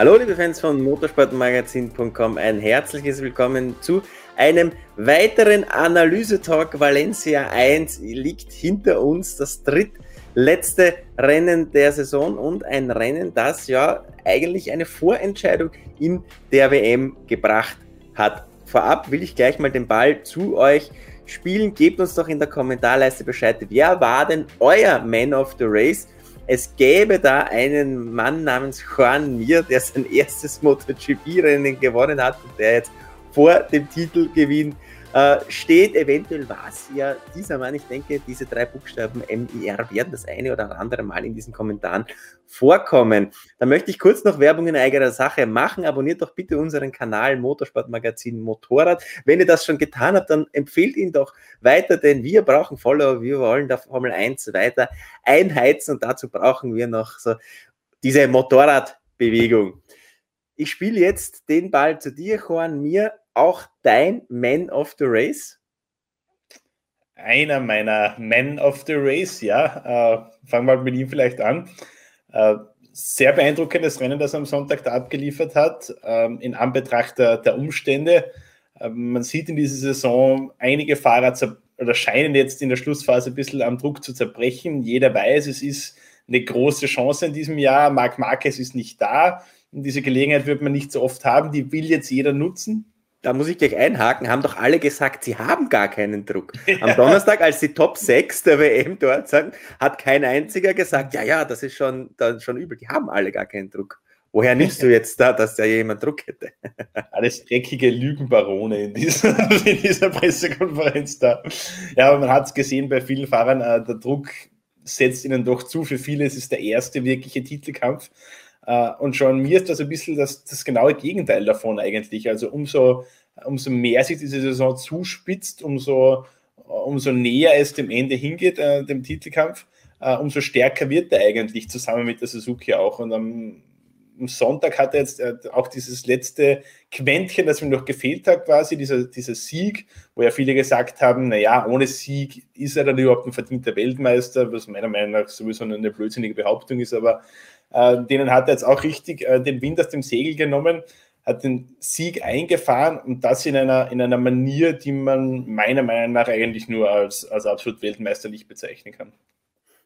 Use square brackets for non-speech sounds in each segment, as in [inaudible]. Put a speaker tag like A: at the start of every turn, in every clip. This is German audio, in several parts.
A: Hallo liebe Fans von motorsportmagazin.com, ein herzliches Willkommen zu einem weiteren Analyse-Talk. Valencia 1 liegt hinter uns, das drittletzte Rennen der Saison und ein Rennen, das ja eigentlich eine Vorentscheidung in der WM gebracht hat. Vorab will ich gleich mal den Ball zu euch spielen. Gebt uns doch in der Kommentarleiste Bescheid, wer war denn euer Man of the Race? Es gäbe da einen Mann namens Juan Mir, der sein erstes MotoGP-Rennen gewonnen hat und der jetzt vor dem Titelgewinn äh, steht. Eventuell war es ja dieser Mann. Ich denke, diese drei Buchstaben MIR werden das eine oder andere Mal in diesen Kommentaren vorkommen. Da möchte ich kurz noch Werbung in eigener Sache machen. Abonniert doch bitte unseren Kanal Motorsportmagazin Motorrad. Wenn ihr das schon getan habt, dann empfehlt ihn doch weiter, denn wir brauchen Follower. Wir wollen da Formel 1 weiter einheizen und dazu brauchen wir noch so diese Motorradbewegung. Ich spiele jetzt den Ball zu dir, Juan. Mir auch dein Man of the Race?
B: Einer meiner Men of the Race, ja. Äh, fangen wir mit ihm vielleicht an. Äh, sehr beeindruckendes Rennen, das er am Sonntag da abgeliefert hat, ähm, in Anbetracht der, der Umstände. Äh, man sieht in dieser Saison, einige Fahrer oder scheinen jetzt in der Schlussphase ein bisschen am Druck zu zerbrechen. Jeder weiß, es ist eine große Chance in diesem Jahr. Marc Marquez ist nicht da. Und diese Gelegenheit wird man nicht so oft haben. Die will jetzt jeder nutzen
A: da muss ich gleich einhaken, haben doch alle gesagt, sie haben gar keinen Druck. [laughs] Am Donnerstag, als die Top 6 der WM dort sind, hat kein einziger gesagt, ja, ja, das ist schon, das schon übel. Die haben alle gar keinen Druck. Woher nimmst du jetzt da, dass da jemand Druck hätte? [laughs]
B: Alles dreckige Lügenbarone in dieser, [laughs] in dieser Pressekonferenz da. Ja, aber man hat es gesehen bei vielen Fahrern, äh, der Druck setzt ihnen doch zu. Für viele ist es der erste wirkliche Titelkampf. Äh, und schon mir ist das ein bisschen das, das genaue Gegenteil davon eigentlich. Also umso, umso mehr sich diese Saison zuspitzt, umso, umso näher es dem Ende hingeht, äh, dem Titelkampf, äh, umso stärker wird er eigentlich zusammen mit der Suzuki auch. Und am, am Sonntag hat er jetzt äh, auch dieses letzte Quäntchen, das ihm noch gefehlt hat, quasi, dieser, dieser Sieg, wo ja viele gesagt haben, naja, ohne Sieg ist er dann überhaupt ein verdienter Weltmeister, was meiner Meinung nach sowieso eine blödsinnige Behauptung ist, aber äh, denen hat er jetzt auch richtig äh, den Wind aus dem Segel genommen, hat den Sieg eingefahren und das in einer, in einer Manier, die man meiner Meinung nach eigentlich nur als, als absolut weltmeisterlich bezeichnen kann.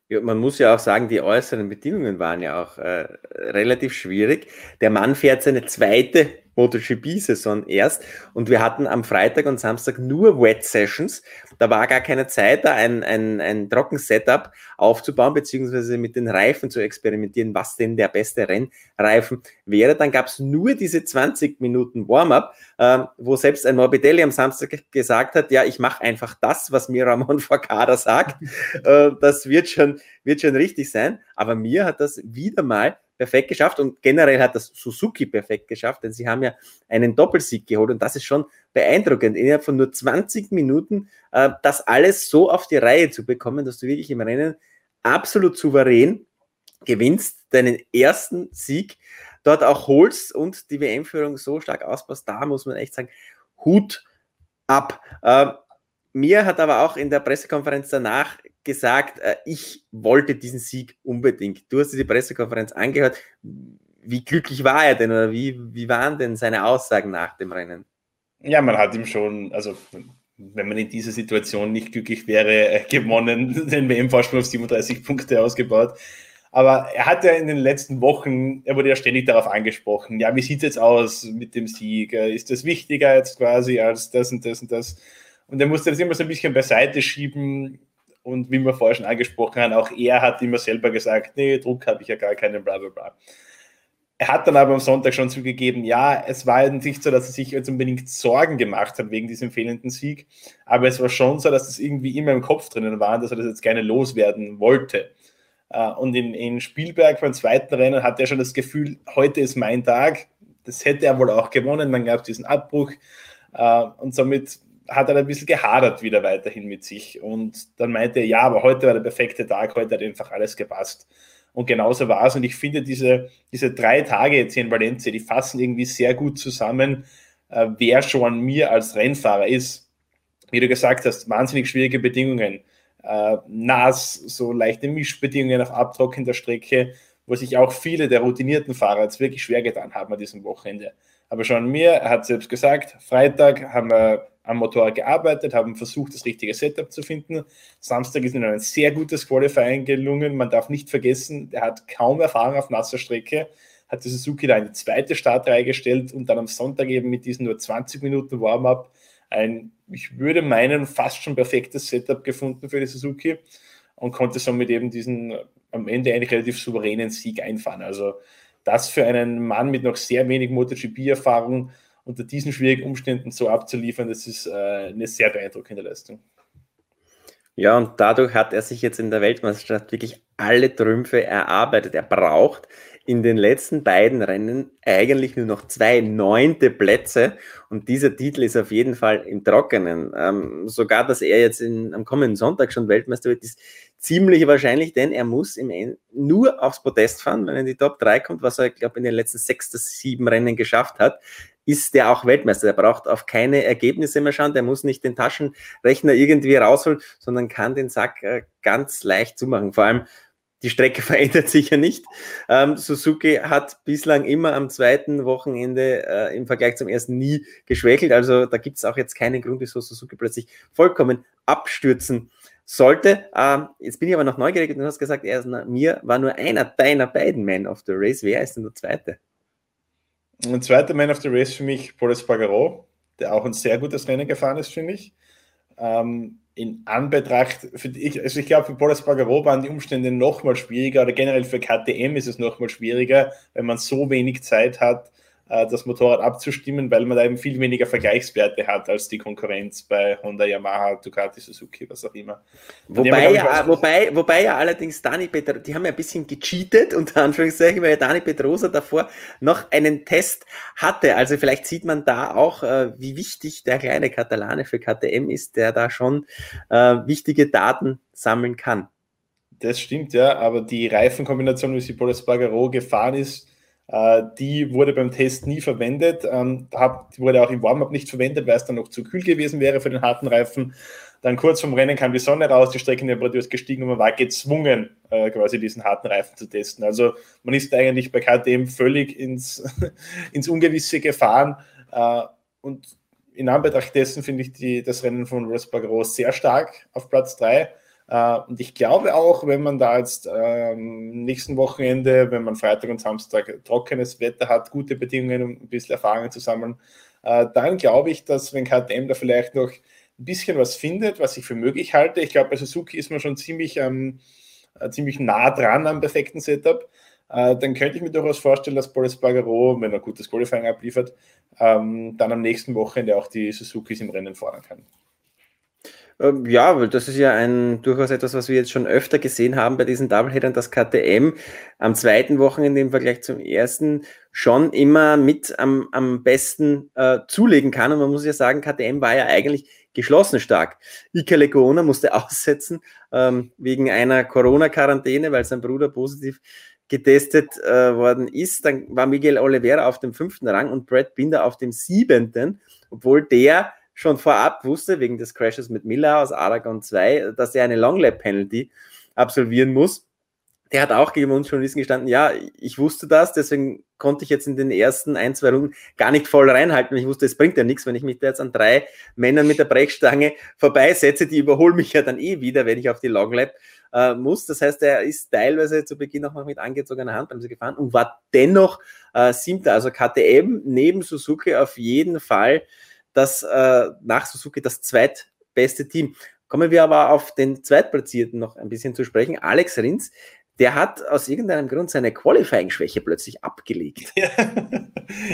A: Ja, man muss ja auch sagen, die äußeren Bedingungen waren ja auch äh, relativ schwierig. Der Mann fährt seine zweite MotoGP-Saison erst und wir hatten am Freitag und Samstag nur Wet Sessions. Da war gar keine Zeit, da ein, ein, ein Trockensetup aufzubauen, beziehungsweise mit den Reifen zu experimentieren, was denn der beste Rennreifen wäre. Dann gab es nur diese 20 Minuten Warm-up, äh, wo selbst ein Morbidelli am Samstag gesagt hat, ja, ich mache einfach das, was mir Ramon Forcada sagt. [laughs] äh, das wird schon wird schon richtig sein. Aber mir hat das wieder mal perfekt geschafft und generell hat das Suzuki perfekt geschafft, denn sie haben ja einen Doppelsieg geholt und das ist schon beeindruckend, innerhalb von nur 20 Minuten äh, das alles so auf die Reihe zu bekommen, dass du wirklich im Rennen absolut souverän gewinnst, deinen ersten Sieg dort auch holst und die WM-Führung so stark ausbaust, da muss man echt sagen, Hut ab. Äh, mir hat aber auch in der Pressekonferenz danach gesagt, äh, ich wollte diesen Sieg unbedingt. Du hast dir die Pressekonferenz angehört. Wie glücklich war er denn oder wie, wie waren denn seine Aussagen nach dem Rennen?
B: Ja, man hat ihm schon, also wenn man in dieser Situation nicht glücklich wäre, äh, gewonnen, [laughs] den WM-Vorsprung auf 37 Punkte ausgebaut. Aber er hat ja in den letzten Wochen, er wurde ja ständig darauf angesprochen, ja, wie sieht es jetzt aus mit dem Sieg? Äh, ist das wichtiger jetzt quasi als das und das und das? Und er musste das immer so ein bisschen beiseite schieben. Und wie wir vorher schon angesprochen haben, auch er hat immer selber gesagt, nee, Druck habe ich ja gar keinen, bla bla bla. Er hat dann aber am Sonntag schon zugegeben, ja, es war nicht so, dass er sich jetzt unbedingt Sorgen gemacht hat wegen diesem fehlenden Sieg, aber es war schon so, dass es irgendwie immer im Kopf drinnen war, dass er das jetzt gerne loswerden wollte. Äh, und in, in Spielberg beim zweiten Rennen hat er schon das Gefühl, heute ist mein Tag. Das hätte er wohl auch gewonnen, dann gab es diesen Abbruch. Äh, und somit hat er ein bisschen gehadert wieder weiterhin mit sich und dann meinte er, ja, aber heute war der perfekte Tag, heute hat einfach alles gepasst. Und genauso war es. Und ich finde, diese, diese drei Tage jetzt hier in Valencia, die fassen irgendwie sehr gut zusammen, äh, wer schon mir als Rennfahrer ist. Wie du gesagt hast, wahnsinnig schwierige Bedingungen. Äh, nass, so leichte Mischbedingungen auf abtrockender Strecke. Wo sich auch viele der routinierten Fahrer jetzt wirklich schwer getan haben an diesem Wochenende. Aber schon mir, er hat selbst gesagt, Freitag haben wir am Motorrad gearbeitet, haben versucht, das richtige Setup zu finden. Samstag ist ihnen ein sehr gutes Qualifying gelungen. Man darf nicht vergessen, er hat kaum Erfahrung auf nasser Strecke, hat die Suzuki da in die zweite Startreihe gestellt und dann am Sonntag eben mit diesen nur 20 Minuten Warm-up ein, ich würde meinen, fast schon perfektes Setup gefunden für die Suzuki und konnte somit eben diesen am Ende eigentlich relativ souveränen Sieg einfahren. Also das für einen Mann mit noch sehr wenig MotoGP-Erfahrung unter diesen schwierigen Umständen so abzuliefern, das ist äh, eine sehr beeindruckende Leistung.
A: Ja, und dadurch hat er sich jetzt in der Weltmeisterschaft wirklich alle Trümpfe erarbeitet. Er braucht in den letzten beiden Rennen eigentlich nur noch zwei neunte Plätze und dieser Titel ist auf jeden Fall im Trockenen. Ähm, sogar, dass er jetzt in, am kommenden Sonntag schon Weltmeister wird, ist ziemlich wahrscheinlich, denn er muss im Ende nur aufs Podest fahren, wenn er in die Top 3 kommt, was er, glaube in den letzten sechs bis sieben Rennen geschafft hat ist der auch Weltmeister. Der braucht auf keine Ergebnisse mehr schauen. Der muss nicht den Taschenrechner irgendwie rausholen, sondern kann den Sack äh, ganz leicht zumachen. Vor allem die Strecke [laughs] verändert sich ja nicht. Ähm, Suzuki hat bislang immer am zweiten Wochenende äh, im Vergleich zum ersten nie geschwächelt. Also da gibt es auch jetzt keinen Grund, wieso Suzuki plötzlich vollkommen abstürzen sollte. Ähm, jetzt bin ich aber noch neugierig. Du hast gesagt, er ist, mir war nur einer deiner beiden Men of the Race. Wer ist denn der zweite?
B: Ein zweiter Man of the Race für mich, Paul Espargaro, der auch ein sehr gutes Rennen gefahren ist, finde ich. Ähm, in Anbetracht, für ich, also ich glaube, für Paul Espargaro waren die Umstände noch mal schwieriger? Oder generell für KTM ist es noch mal schwieriger, wenn man so wenig Zeit hat, das Motorrad abzustimmen, weil man da eben viel weniger Vergleichswerte hat als die Konkurrenz bei Honda, Yamaha, Ducati, Suzuki, was auch immer.
A: Wobei, ja, wobei, wobei ja allerdings Dani Pedrosa, die haben ja ein bisschen gecheatet, [laughs] unter Anführungszeichen, weil Dani Pedrosa davor noch einen Test hatte. Also vielleicht sieht man da auch, äh, wie wichtig der kleine Katalane für KTM ist, der da schon äh, wichtige Daten sammeln kann.
B: Das stimmt, ja, aber die Reifenkombination, wie sie Paul Espargaro gefahren ist, äh, die wurde beim Test nie verwendet, ähm, die wurde auch im Warm-up nicht verwendet, weil es dann noch zu kühl gewesen wäre für den harten Reifen. Dann kurz vom Rennen kam die Sonne raus, die Streckentemperatur ist gestiegen und man war gezwungen, äh, quasi diesen harten Reifen zu testen. Also man ist eigentlich bei KTM völlig ins, [laughs] ins Ungewisse gefahren. Äh, und in Anbetracht dessen finde ich die, das Rennen von Rosberg Ross sehr stark auf Platz 3. Uh, und ich glaube auch, wenn man da jetzt ähm, nächsten Wochenende, wenn man Freitag und Samstag trockenes Wetter hat, gute Bedingungen, um ein bisschen Erfahrung zu sammeln, uh, dann glaube ich, dass wenn KTM da vielleicht noch ein bisschen was findet, was ich für möglich halte, ich glaube, bei Suzuki ist man schon ziemlich, ähm, äh, ziemlich nah dran am perfekten Setup, uh, dann könnte ich mir durchaus vorstellen, dass Boris Bagaro, wenn er gutes Qualifying abliefert, ähm, dann am nächsten Wochenende auch die Suzukis im Rennen fahren kann.
A: Ähm, ja, weil das ist ja ein durchaus etwas, was wir jetzt schon öfter gesehen haben bei diesen Doubleheadern, dass KTM am zweiten Wochenende im Vergleich zum ersten schon immer mit am, am besten äh, zulegen kann. Und man muss ja sagen, KTM war ja eigentlich geschlossen stark. Ike Legona musste [laughs] aussetzen ähm, wegen einer Corona-Quarantäne, weil sein Bruder positiv getestet äh, worden ist. Dann war Miguel Oliveira auf dem fünften Rang und Brad Binder auf dem siebenten, obwohl der schon vorab wusste, wegen des Crashes mit Miller aus Aragon 2, dass er eine Long Lap Penalty absolvieren muss. Der hat auch gegen uns Journalisten gestanden, ja, ich wusste das, deswegen konnte ich jetzt in den ersten ein, zwei Runden gar nicht voll reinhalten. Ich wusste, es bringt ja nichts, wenn ich mich da jetzt an drei Männern mit der Brechstange vorbeisetze, die überholen mich ja dann eh wieder, wenn ich auf die Long Lap äh, muss. Das heißt, er ist teilweise zu Beginn auch noch mit angezogener Handbremse gefahren und war dennoch äh, siebter. Also KTM neben Suzuki auf jeden Fall das äh, nach Suzuki das zweitbeste Team. Kommen wir aber auf den Zweitplatzierten noch ein bisschen zu sprechen. Alex Rins, der hat aus irgendeinem Grund seine Qualifying-Schwäche plötzlich abgelegt.
B: Ja. [laughs]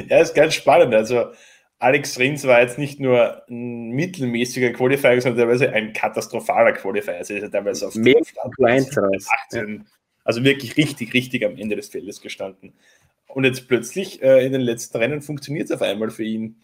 B: ja, ist ganz spannend. Also Alex Rins war jetzt nicht nur ein mittelmäßiger Qualifier, sondern teilweise ein katastrophaler Qualifier. Also ist er teilweise auf Mehr 18, also wirklich richtig, richtig am Ende des Feldes gestanden. Und jetzt plötzlich äh, in den letzten Rennen funktioniert es auf einmal für ihn.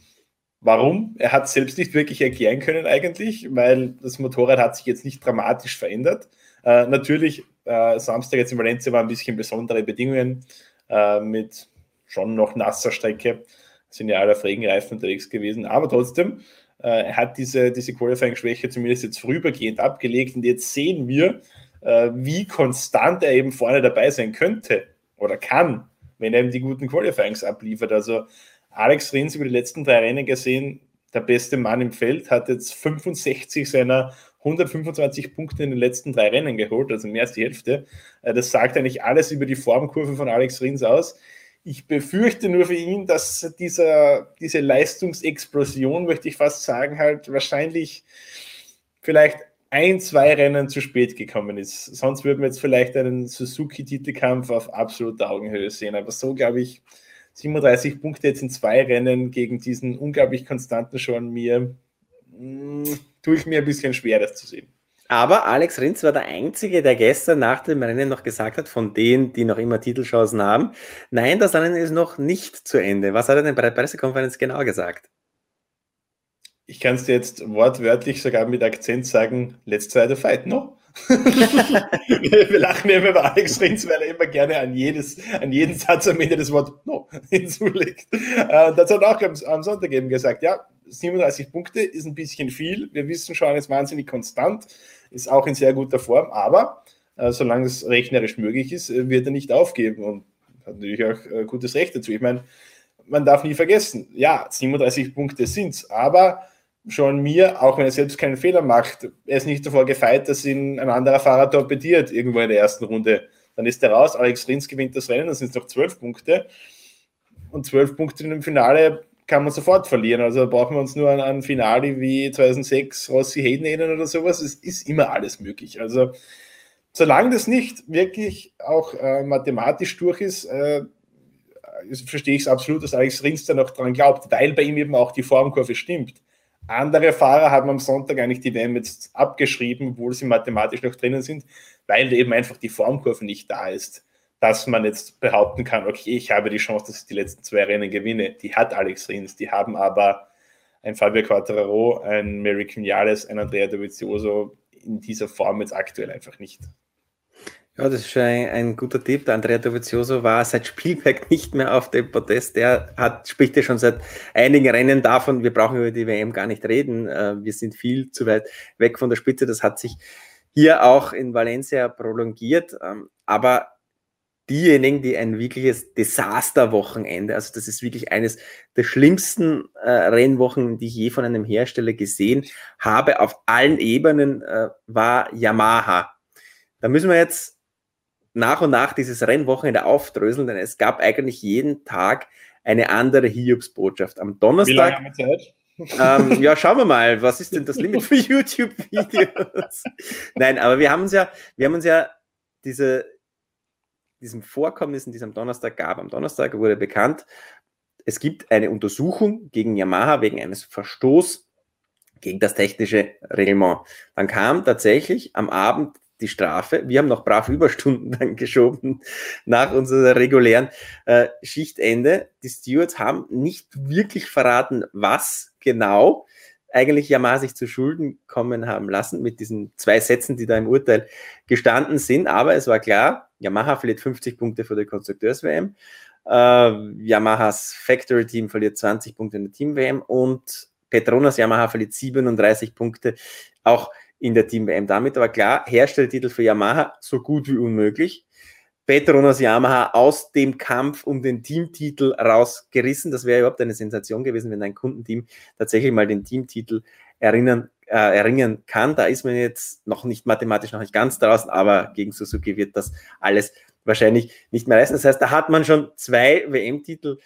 B: Warum? Er hat selbst nicht wirklich erklären können eigentlich, weil das Motorrad hat sich jetzt nicht dramatisch verändert. Äh, natürlich, äh, Samstag jetzt in Valencia waren ein bisschen besondere Bedingungen äh, mit schon noch nasser Strecke. Sind ja alle auf Regenreifen unterwegs gewesen, aber trotzdem, äh, er hat diese, diese Qualifying-Schwäche zumindest jetzt vorübergehend abgelegt und jetzt sehen wir, äh, wie konstant er eben vorne dabei sein könnte oder kann, wenn er eben die guten Qualifyings abliefert. Also Alex Rins über die letzten drei Rennen gesehen, der beste Mann im Feld, hat jetzt 65 seiner 125 Punkte in den letzten drei Rennen geholt, also mehr als die Hälfte. Äh, das sagt eigentlich alles über die Formkurve von Alex Rins aus. Ich befürchte nur für ihn, dass dieser, diese Leistungsexplosion, möchte ich fast sagen, halt wahrscheinlich vielleicht ein, zwei Rennen zu spät gekommen ist. Sonst würden wir jetzt vielleicht einen Suzuki-Titelkampf auf absoluter Augenhöhe sehen. Aber so, glaube ich, 37 Punkte jetzt in zwei Rennen gegen diesen unglaublich konstanten schon mir, mh, mm, tue ich mir ein bisschen schwer, das zu sehen.
A: Aber Alex Rinz war der Einzige, der gestern nach dem Rennen noch gesagt hat, von denen, die noch immer Titelchancen haben, nein, das Rennen ist noch nicht zu Ende. Was hat er denn bei der Pressekonferenz genau gesagt?
B: Ich kann es dir jetzt wortwörtlich sogar mit Akzent sagen, let's try the fight, no? [laughs] wir lachen immer über Alex Rins, weil er immer gerne an, jedes, an jeden Satz am Ende das Wort no [laughs] hinzulegt. Äh, das hat auch am, Sonntag eben gesagt, ja, 37 Punkte ist ein bisschen viel. Wir wissen schon, er ist wahnsinnig konstant, ist auch in sehr guter Form, aber äh, solange es rechnerisch möglich ist, äh, wird er nicht aufgeben und hat natürlich auch äh, gutes Recht dazu. Ich meine, man darf nie vergessen, ja, 37 Punkte sind es, aber schon mir, auch wenn er selbst keinen Fehler macht, er ist nicht davor gefeit, dass ihn ein anderer Fahrer torpediert irgendwo in der ersten Runde. Dann ist er raus, Alex Rins gewinnt das Rennen, dann sind es noch zwölf Punkte. Und zwölf Punkte in dem Finale kann man sofort verlieren. Also brauchen wir uns nur an ein Finale wie 2006 Rossi Hayden oder sowas. Es ist immer alles möglich. Also solange das nicht wirklich auch äh, mathematisch durch ist, äh, verstehe ich es absolut, dass Alex Rins da noch dran glaubt, weil bei ihm eben auch die Formkurve stimmt. Andere Fahrer haben am Sonntag eigentlich die WM jetzt abgeschrieben, obwohl sie mathematisch noch drinnen sind, weil eben einfach die Formkurve nicht da ist, dass man jetzt behaupten kann, okay, ich habe die Chance, dass ich die letzten zwei Rennen gewinne. Die hat Alex Rins, die haben aber ein Fabio Quattararo, ein Mary Vinales, ein Andrea Dovizioso in dieser Form jetzt aktuell einfach nicht.
A: Ja, das ist schon ein, ein, guter Tipp. Der Andrea Dovizioso war seit Spielberg [laughs] nicht mehr auf dem Podest. Der hat, spricht ja schon seit einigen Rennen davon, wir brauchen über die WM gar nicht reden. Äh, wir sind viel zu weit weg von der Spitze. Das hat sich hier auch in Valencia prolongiert. Ähm, aber diejenigen, die ein wirkliches Desasterwochenende, also das ist wirklich eines der schlimmsten äh, Rennwochen, die ich je von einem Hersteller gesehen habe, auf allen Ebenen, äh, war Yamaha. Da müssen wir jetzt nach und nach dieses Rennwochenende aufdröseln, denn es gab eigentlich jeden Tag eine andere Hiobsbotschaft. Am Donnerstag. Wie lange haben wir Zeit? ähm, [laughs] ja, schauen wir mal, was ist denn das Limit für YouTube-Videos? Nein, aber wir haben uns ja, wir haben uns ja diese, diesem Vorkommnissen, die es am Donnerstag gab. Am Donnerstag wurde bekannt, es gibt eine Untersuchung gegen Yamaha wegen eines Verstoßes gegen das technische Reglement. Dann kam tatsächlich am Abend die Strafe. Wir haben noch brav [laughs] Überstunden dann geschoben nach unserer regulären äh, Schichtende. Die Stewards haben nicht wirklich verraten, was genau eigentlich Yamaha sich zu Schulden kommen haben lassen mit diesen zwei Sätzen, die da im Urteil gestanden sind. Aber es war klar, Yamaha verliert 50 Punkte für die Konstrukteurs-WM. Äh, Yamahas Factory-Team verliert 20 Punkte in der Team-WM und Petronas Yamaha verliert 37 Punkte. Auch in der Team-WM. Damit aber klar, Herstelltitel für Yamaha so gut wie unmöglich. Petronas Yamaha aus dem Kampf um den Teamtitel rausgerissen. Das wäre überhaupt eine Sensation gewesen, wenn ein Kundenteam tatsächlich mal den Teamtitel erinnern, äh, erringen kann. Da ist man jetzt noch nicht mathematisch noch nicht ganz draußen, aber gegen Suzuki wird das alles wahrscheinlich nicht mehr reißen. Das heißt, da hat man schon zwei WM-Titel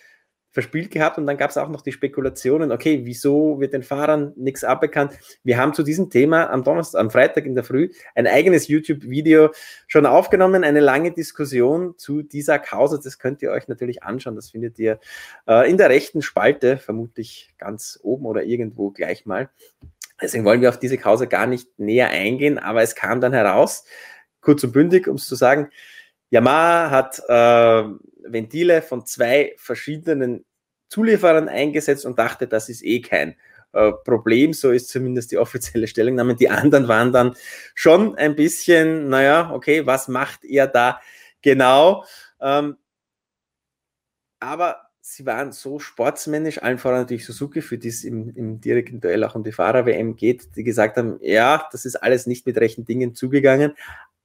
A: verspielt gehabt und dann gab es auch noch die Spekulationen, okay, wieso wird den Fahrern nichts abbekannt? Wir haben zu diesem Thema am Donnerstag, am Freitag in der Früh ein eigenes YouTube-Video schon aufgenommen, eine lange Diskussion zu dieser Causa. Das könnt ihr euch natürlich anschauen. Das findet ihr äh, in der rechten Spalte, vermutlich ganz oben oder irgendwo gleich mal. Deswegen wollen wir auf diese Causa gar nicht näher eingehen, aber es kam dann heraus, kurz und bündig, um es zu sagen, Yamaha hat äh, Ventile von zwei verschiedenen Zulieferern eingesetzt und dachte, das ist eh kein äh, Problem. So ist zumindest die offizielle Stellungnahme. Die anderen waren dann schon ein bisschen, naja, okay, was macht er da genau? Ähm, aber sie waren so sportsmännisch, allen voran natürlich Suzuki, für die es im, im direkten Duell auch um die Fahrer-WM geht, die gesagt haben, ja, das ist alles nicht mit rechten Dingen zugegangen,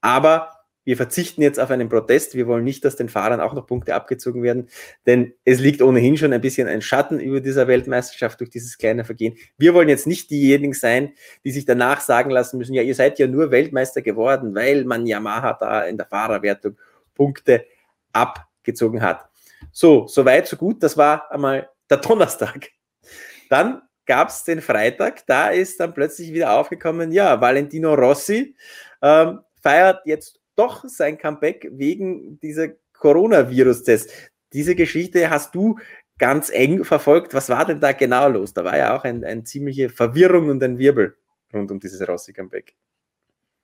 A: aber wir verzichten jetzt auf einen Protest. Wir wollen nicht, dass den Fahrern auch noch Punkte abgezogen werden, denn es liegt ohnehin schon ein bisschen ein Schatten über dieser Weltmeisterschaft durch dieses kleine Vergehen. Wir wollen jetzt nicht diejenigen sein, die sich danach sagen lassen müssen, ja, ihr seid ja nur Weltmeister geworden, weil man Yamaha da in der Fahrerwertung Punkte abgezogen hat. So, so weit, so gut. Das war einmal der Donnerstag. Dann gab es den Freitag, da ist dann plötzlich wieder aufgekommen, ja, Valentino Rossi ähm, feiert jetzt doch sein Comeback wegen dieser Coronavirus-Test. Diese Geschichte hast du ganz eng verfolgt. Was war denn da genau los? Da war ja auch eine ein ziemliche Verwirrung und ein Wirbel rund um dieses Rossi-Comeback.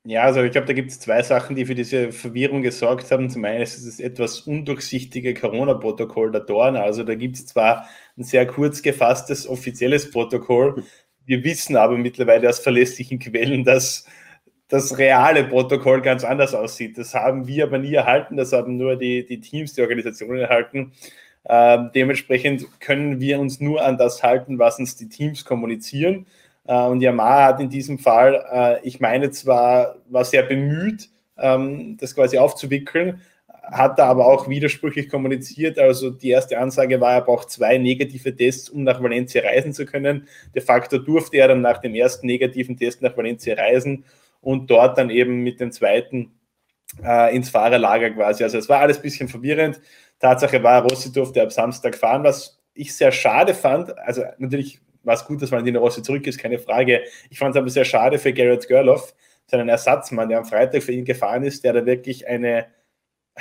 B: Ja, also ich glaube, da gibt es zwei Sachen, die für diese Verwirrung gesorgt haben. Zum einen ist es das etwas undurchsichtige Corona-Protokoll der Dorn. Also da gibt es zwar ein sehr kurz gefasstes offizielles Protokoll. Wir wissen aber mittlerweile aus verlässlichen Quellen, dass das reale Protokoll ganz anders aussieht. Das haben wir aber nie erhalten, das haben nur die, die Teams, die Organisationen erhalten. Ähm, dementsprechend können wir uns nur an das halten, was uns die Teams kommunizieren. Äh, und Yamaha hat in diesem Fall, äh, ich meine zwar, war sehr bemüht, ähm, das quasi aufzuwickeln, hat da aber auch widersprüchlich kommuniziert. Also die erste Ansage war, er braucht zwei negative Tests, um nach Valencia reisen zu können. De facto durfte er dann nach dem ersten negativen Test nach Valencia reisen und dort dann eben mit dem zweiten äh, ins Fahrerlager quasi. Also es war alles ein bisschen verwirrend. Tatsache war, Rossi durfte ab Samstag fahren, was ich sehr schade fand. Also natürlich war es gut, dass Valentino Rossi zurück ist, keine Frage. Ich fand es aber sehr schade für Garrett Gerloff, seinen Ersatzmann, der am Freitag für ihn gefahren ist, der da wirklich eine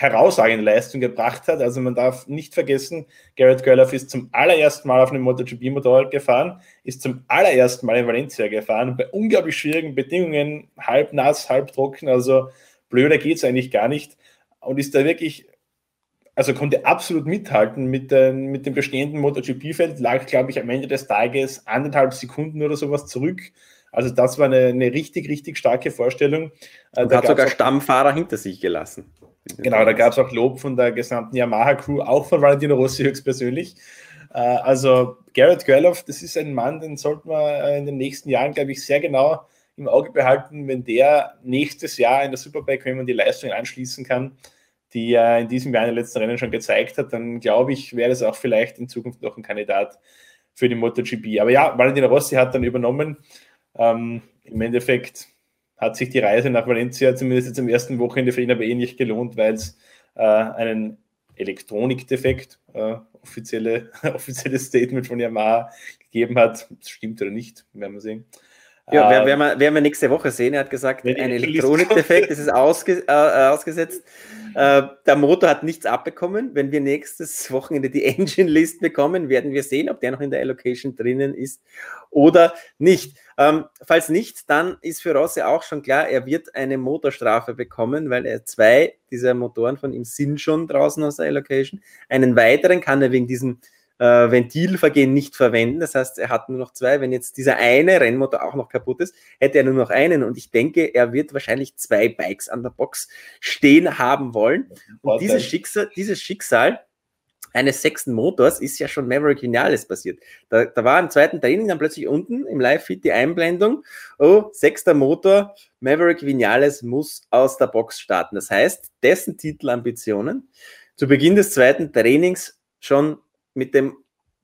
B: herausragende Leistung gebracht hat. Also man darf nicht vergessen, Garrett Gerloff ist zum allerersten Mal auf einem MotoGP-Motorrad gefahren, ist zum allerersten Mal in Valencia gefahren, bei unglaublich schwierigen Bedingungen, halb nass, halb trocken, also blöder geht es eigentlich gar nicht und ist da wirklich, also konnte absolut mithalten mit, den, mit dem bestehenden MotoGP-Feld, lag, glaube ich, am Ende des Tages anderthalb Sekunden oder sowas zurück. Also das war eine, eine richtig, richtig starke Vorstellung.
A: Und da hat sogar Stammfahrer hinter sich gelassen.
B: Genau, da gab es auch Lob von der gesamten Yamaha-Crew, auch von Valentino Rossi höchstpersönlich. Äh, also Garrett Gerloff, das ist ein Mann, den sollten wir äh, in den nächsten Jahren, glaube ich, sehr genau im Auge behalten, wenn der nächstes Jahr in der Superbike, wenn man die Leistung anschließen kann, die er in diesem Jahr in den letzten Rennen schon gezeigt hat, dann glaube ich, wäre das auch vielleicht in Zukunft noch ein Kandidat für die MotoGP. Aber ja, Valentino Rossi hat dann übernommen. Ähm, Im Endeffekt hat sich die Reise nach Valencia zumindest jetzt am ersten Wochenende für ihn aber eh nicht gelohnt, weil es äh, einen Elektronikdefekt, äh, offizielle, [laughs] offizielles Statement von Yamaha gegeben hat. Das stimmt oder nicht, werden wir sehen.
A: Ja, werden, werden, wir, werden wir nächste Woche sehen. Er hat gesagt, ein Elektronikdefekt, [laughs] es ist ausge, äh, ausgesetzt. Äh, der Motor hat nichts abbekommen. Wenn wir nächstes Wochenende die [laughs] Engine List bekommen, werden wir sehen, ob der noch in der Allocation drinnen ist oder nicht. Ähm, falls nicht, dann ist für Rossi auch schon klar, er wird eine Motorstrafe bekommen, weil er zwei dieser Motoren von ihm sind schon draußen aus der Allocation. Einen weiteren kann er wegen diesem äh, Ventilvergehen nicht verwenden. Das heißt, er hat nur noch zwei. Wenn jetzt dieser eine Rennmotor auch noch kaputt ist, hätte er nur noch einen. Und ich denke, er wird wahrscheinlich zwei Bikes an der Box stehen haben wollen. Und dieses Schicksal, dieses Schicksal eines sechsten Motors ist ja schon Maverick Vinales passiert. Da, da war im zweiten Training dann plötzlich unten im Live-Feed die Einblendung, oh, sechster Motor, Maverick Vinales muss aus der Box starten. Das heißt, dessen Titelambitionen zu Beginn des zweiten Trainings schon mit dem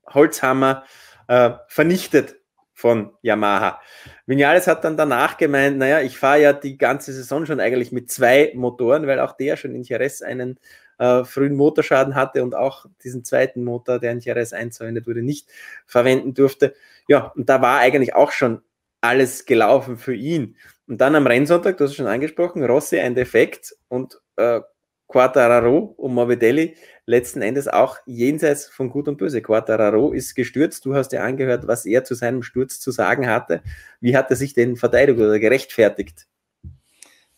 A: Holzhammer äh, vernichtet von Yamaha. Vinales hat dann danach gemeint, naja, ich fahre ja die ganze Saison schon eigentlich mit zwei Motoren, weil auch der schon in Jerez einen äh, frühen Motorschaden hatte und auch diesen zweiten Motor, der in Jerez einzuwendet wurde, nicht verwenden durfte. Ja, und da war eigentlich auch schon alles gelaufen für ihn. Und dann am Rennsonntag, du hast es schon angesprochen, Rossi ein Defekt und äh, Quattararo und Morbidelli letzten Endes auch jenseits von Gut und Böse. Quattararo ist gestürzt. Du hast ja angehört, was er zu seinem Sturz zu sagen hatte. Wie hat er sich denn verteidigt oder gerechtfertigt?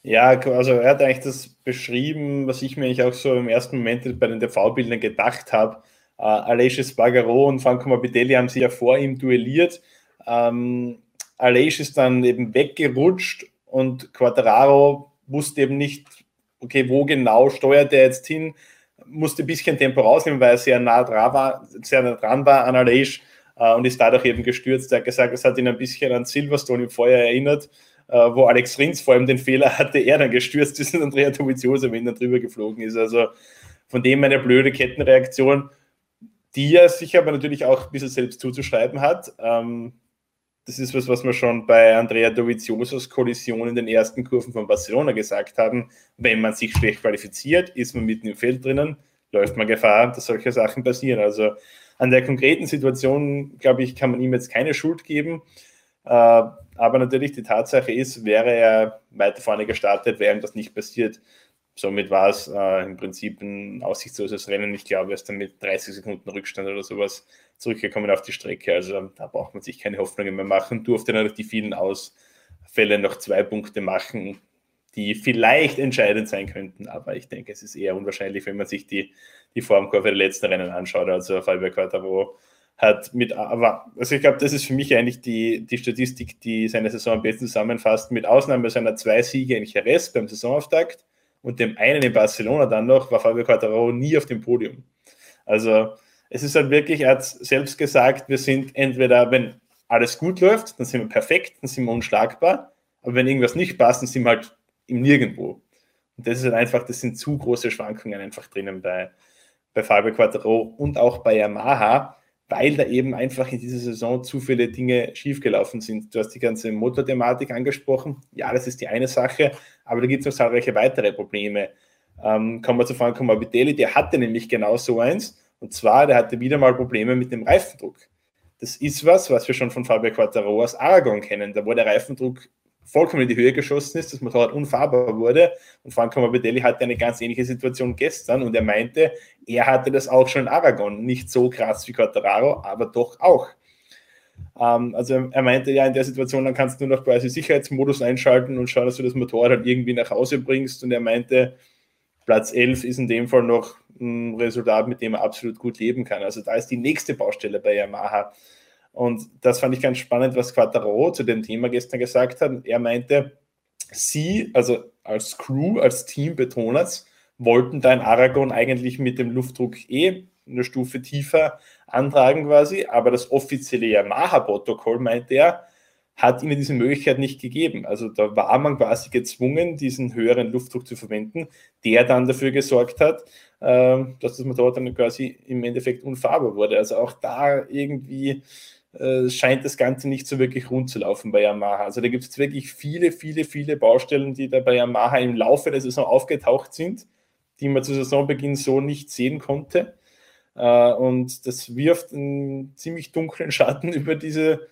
B: Ja, also er hat eigentlich das beschrieben, was ich mir eigentlich auch so im ersten Moment bei den TV-Bildern gedacht habe. Äh, Aleix Spargaro und Franco Morbidelli haben sich ja vor ihm duelliert. Ähm, Aleix ist dann eben weggerutscht und Quattararo wusste eben nicht, okay, wo genau steuert er jetzt hin, musste ein bisschen Tempo rausnehmen, weil er sehr nah dran war, sehr nah dran war an Aleix äh, und ist dadurch eben gestürzt. Er hat gesagt, es hat ihn ein bisschen an Silverstone im Feuer erinnert. äh, wo Alex Rins vor allem den Fehler hatte, er dann gestürzt ist und Andrea Dovizioso, wenn er drüber geflogen ist. Also von dem eine blöde Kettenreaktion, die er sich aber natürlich auch ein bisschen selbst zuzuschreiben hat. Ähm, das ist was, was wir schon bei Andrea Doviziosos Kollision in den ersten Kurven von Barcelona gesagt haben. Wenn man sich schlecht qualifiziert, ist man mitten im Feld drinnen, läuft man Gefahr, dass solche Sachen passieren. Also an der konkreten Situation, glaube ich, kann man ihm jetzt keine Schuld geben. Äh, aber natürlich die Tatsache ist, wäre er weiter vorne gestartet, wäre ihm das nicht passiert. Somit war es äh, im Prinzip ein aussichtsloses Rennen. Ich glaube, er ist dann mit 30 Sekunden Rückstand oder sowas zurückgekommen auf die Strecke. Also da braucht man sich keine Hoffnungen mehr machen. Durfte dann durch die vielen Ausfälle noch zwei Punkte machen, die vielleicht entscheidend sein könnten. Aber ich denke, es ist eher unwahrscheinlich, wenn man sich die, die Formkurve der letzten Rennen anschaut. Also Fabio Quartaro hat mit, aber, also ich glaube, das ist für mich eigentlich die, die Statistik, die seine Saison am besten zusammenfasst. Mit Ausnahme seiner zwei Siege in Jerez beim Saisonauftakt und dem einen in Barcelona dann noch, war Fabio Quartararo nie auf dem Podium. Also es ist halt wirklich, er hat selbst gesagt, wir sind entweder, wenn alles gut läuft, dann sind wir perfekt, dann sind wir unschlagbar, aber wenn irgendwas nicht passt, dann sind wir halt im Nirgendwo. Und das ist halt einfach, das sind zu große Schwankungen einfach drinnen bei, bei Fabio Quattro und auch bei Yamaha, weil da eben einfach in dieser Saison zu viele Dinge schiefgelaufen sind. Du hast die ganze Motorthematik angesprochen. Ja, das ist die eine Sache, aber da gibt es noch zahlreiche weitere Probleme. Ähm, kommen wir zu Franco Morbidelli, der hatte nämlich genau so eins. Und zwar, der hatte wieder mal Probleme mit dem Reifendruck. Das ist was, was wir schon von Fabio Quattaro aus Aragon kennen. Da wo der Reifendruck vollkommen in die Höhe geschossen ist, das Motorrad unfahrbar wurde. Und Franco Morbidelli hatte eine ganz ähnliche Situation gestern und er meinte, er hatte das auch schon in Aragon. Nicht so krass wie Quattararo, aber doch auch. Ähm, also er meinte ja, in der Situation, dann kannst du nur noch quasi Sicherheitsmodus einschalten und schauen, dass du das Motorrad halt irgendwie nach Hause bringst. Und er meinte, Platz 11 ist in dem Fall noch ein Resultat, mit dem er absolut gut leben kann. Also da ist die nächste Baustelle bei Yamaha. Und das fand ich ganz spannend, was Quattaro zu dem Thema gestern gesagt hat. Er meinte, sie, also als Crew, als Team betont wollten da in Aragon eigentlich mit dem Luftdruck eh eine Stufe tiefer antragen quasi, aber das offizielle Yamaha-Protokoll, meinte er, hat ihnen diese Möglichkeit nicht gegeben. Also da war man quasi gezwungen, diesen höheren Luftdruck zu verwenden, der dann dafür gesorgt hat, äh, dass das Motorrad dann quasi im Endeffekt unfahrbar wurde. Also auch da irgendwie äh, scheint das Ganze nicht so wirklich rund zu laufen bei Yamaha. Also da gibt es wirklich viele, viele, viele Baustellen, die da bei Yamaha im Laufe der Saison aufgetaucht sind, die man zu Saisonbeginn so nicht sehen konnte. Äh, und das wirft einen ziemlich dunklen Schatten [laughs] über diese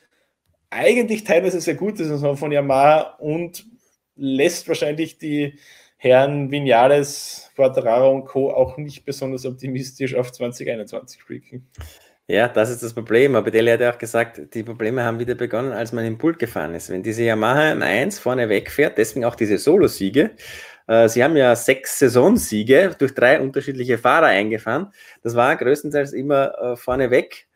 B: eigentlich teilweise sehr gute Saison von Yamaha und lässt wahrscheinlich die Herren Vinales, Quattararo und Co. auch nicht besonders optimistisch auf 2021 blicken.
A: Ja, das ist das Problem. Aber Deli hat ja auch gesagt, die Probleme haben wieder begonnen, als man im Pult gefahren ist. Wenn diese Yamaha M1 vorne wegfährt, deswegen auch diese Solo-Siege, äh, sie haben ja sechs Saisonsiege durch drei unterschiedliche Fahrer eingefahren. Das war größtenteils immer äh, vorne weg.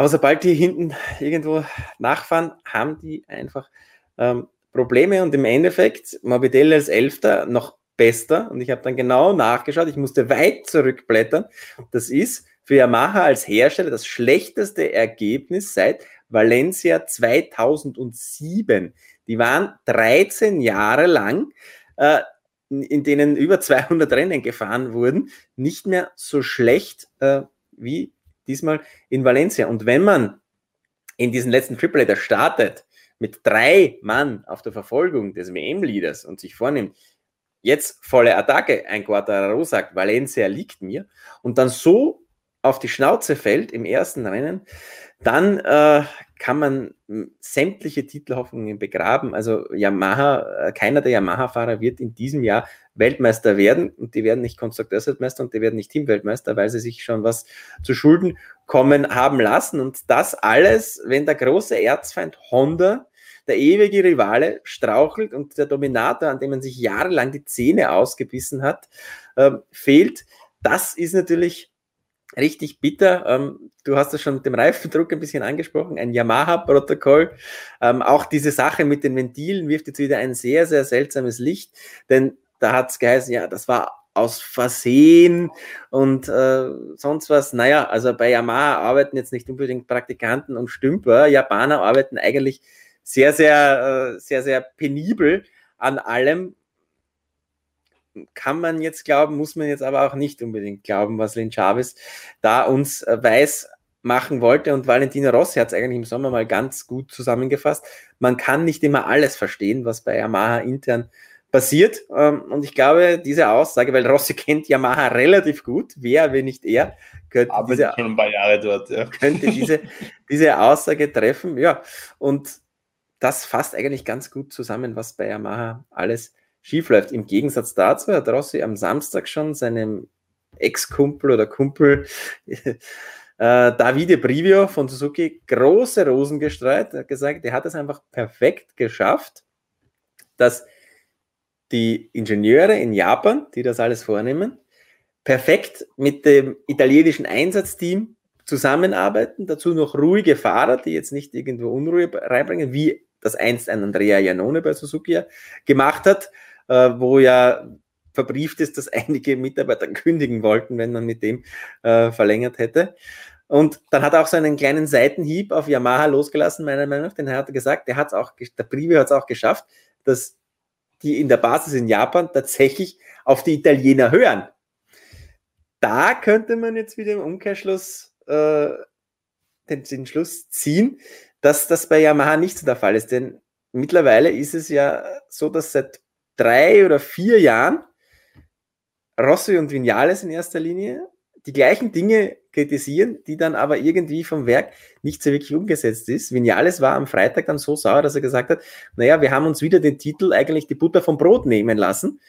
A: Aber sobald die hinten irgendwo nachfahren, haben die einfach ähm, Probleme und im Endeffekt Morbidelli als Elfter noch bester und ich habe dann genau nachgeschaut, ich musste weit zurückblättern. Das ist für Yamaha als Hersteller das schlechteste Ergebnis seit Valencia 2007. Die waren 13 Jahre lang, äh, in denen über 200 Rennen gefahren wurden, nicht mehr so schlecht äh, wie diesmal in Valencia. Und wenn man in diesen letzten Triple startet mit drei Mann auf der Verfolgung des WM-Leaders und sich vornimmt, jetzt volle Attacke, ein Quattararo sagt, Valencia liegt mir, und dann so auf die Schnauze fällt im ersten Rennen, dann äh, kann man hm, sämtliche Titelhoffnungen begraben. Also Yamaha, äh, keiner der Yamaha-Fahrer wird in diesem Jahr Weltmeister werden und die werden nicht Konstrukteursweltmeister und die werden nicht Teamweltmeister, weil sie sich schon was zu Schulden kommen haben lassen. Und das alles, wenn der große Erzfeind Honda, der ewige Rivale, strauchelt und der Dominator, an dem man sich jahrelang die Zähne ausgebissen hat, äh, fehlt. Das ist natürlich richtig bitter. Ähm, du hast es schon mit dem Reifendruck ein bisschen angesprochen, ein Yamaha-Protokoll. Ähm, auch diese Sache mit den Ventilen wirft jetzt wieder ein sehr, sehr seltsames Licht, denn da hat es geheißen, ja, das war aus Versehen und äh, sonst was. Naja, also bei Yamaha arbeiten jetzt nicht unbedingt Praktikanten und Stümper. Japaner arbeiten eigentlich sehr, sehr, äh, sehr, sehr penibel an allem. Kann man jetzt glauben, muss man jetzt aber auch nicht unbedingt glauben, was Lin Chavez da uns äh, weiß machen wollte. Und Valentino Rossi hat es eigentlich im Sommer mal ganz gut zusammengefasst. Man kann nicht immer alles verstehen, was bei Yamaha intern passiert. Ähm, und ich glaube, diese Aussage, weil Rossi kennt Yamaha relativ gut, wer, wenn nicht er, könnte,
B: Aber diese, schon ein paar Jahre dort, ja.
A: könnte diese, [laughs] diese Aussage treffen. Ja, und das fasst eigentlich ganz gut zusammen, was bei Yamaha alles schiefläuft. Im Gegensatz dazu hat Rossi am Samstag schon seinem Ex-Kumpel oder Kumpel [laughs] äh, Davide Brivio von Suzuki große Rosen gestreut. Er hat gesagt, er hat es einfach perfekt geschafft, dass die Ingenieure in Japan, die das alles vornehmen, perfekt mit dem italienischen Einsatzteam zusammenarbeiten. Dazu noch ruhige Fahrer, die jetzt nicht irgendwo Unruhe reinbringen, wie das einst ein Andrea Janone bei Suzuki gemacht hat, äh, wo ja verbrieft ist, dass [laughs] einige Mitarbeiter kündigen wollten, wenn man mit dem äh, verlängert hätte. Und dann hat er auch so einen kleinen Seitenhieb auf Yamaha losgelassen, meiner Meinung nach. Den hat er gesagt, der hat es auch, der Privio hat es auch geschafft, dass die in der Basis in Japan tatsächlich auf die Italiener hören. Da könnte man jetzt wieder im Umkehrschluss äh, den, den Schluss ziehen, dass das bei Yamaha nicht so der Fall ist. Denn mittlerweile ist es ja so, dass seit drei oder vier Jahren Rossi und Vinales in erster Linie die gleichen Dinge kritisieren, die dann aber irgendwie vom Werk nicht so wirklich umgesetzt ist. Vinales war am Freitag dann so sauer, dass er gesagt hat, naja, wir haben uns wieder den Titel eigentlich die Butter vom Brot nehmen lassen,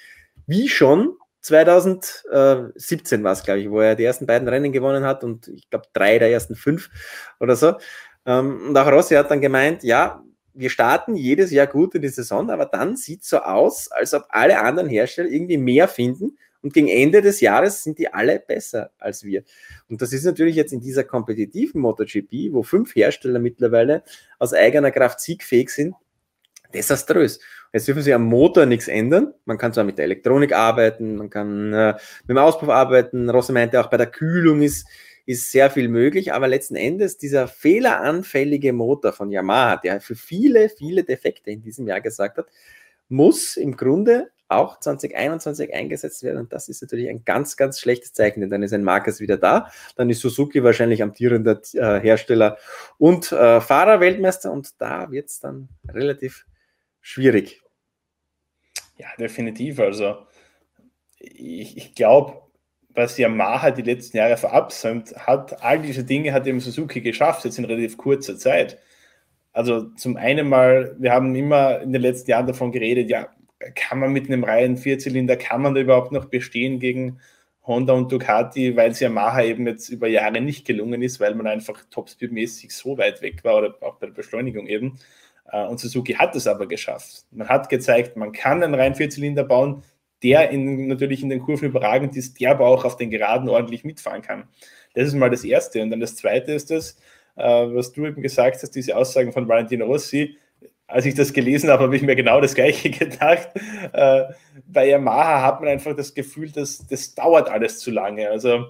A: wie schon 2017 war es, glaube ich, wo er die ersten beiden Rennen gewonnen hat und ich glaube drei der ersten fünf oder so. Ähm, und auch Rossi hat dann gemeint, ja, wir starten jedes Jahr gut in die Saison, aber dann sieht es so aus, als ob alle anderen Hersteller irgendwie mehr finden und gegen Ende des Jahres sind die alle besser als wir. Und das ist natürlich jetzt in dieser kompetitiven MotoGP, wo fünf Hersteller mittlerweile aus eigener Kraft siegfähig sind, desaströs. Jetzt dürfen sie am Motor nichts ändern. Man kann zwar mit der Elektronik arbeiten, man kann äh, mit dem Auspuff arbeiten. Rosse meinte auch bei der Kühlung ist, ist sehr viel möglich, aber letzten Endes dieser fehleranfällige Motor von Yamaha, der für viele, viele Defekte in diesem Jahr gesagt hat, muss im Grunde auch 2021 eingesetzt werden. Und das ist natürlich ein ganz, ganz schlechtes Zeichen, denn dann ist ein Marcus wieder da. Dann ist Suzuki wahrscheinlich amtierender äh, Hersteller und äh, Fahrerweltmeister und da wird es dann relativ schwierig.
B: Ja, definitiv. Also ich, ich glaube, was Yamaha die letzten Jahre verabsäumt hat, all diese Dinge hat eben Suzuki geschafft, jetzt in relativ kurzer Zeit. Also zum einen mal, wir haben immer in den letzten Jahren davon geredet, ja, kann man mit einem reinen Vierzylinder, kann man da überhaupt noch bestehen gegen Honda und Ducati, weil es Yamaha eben jetzt über Jahre nicht gelungen ist, weil man einfach Topspeed-mäßig so weit weg war oder auch bei der Beschleunigung eben. Äh, und Suzuki hat es aber geschafft. Man hat gezeigt, man kann einen reinen Vierzylinder bauen, der in, natürlich in den Kurven überragend ist, der aber auch auf den Geraden ordentlich mitfahren kann. Das ist mal das Erste. Und dann das Zweite ist das, äh, was du eben gesagt hast, diese Aussagen von Valentino Rossi, als ich das gelesen habe, habe ich mir genau das Gleiche [laughs] gedacht. Äh, bei Yamaha hat man einfach das Gefühl, dass das dauert alles zu lange. Also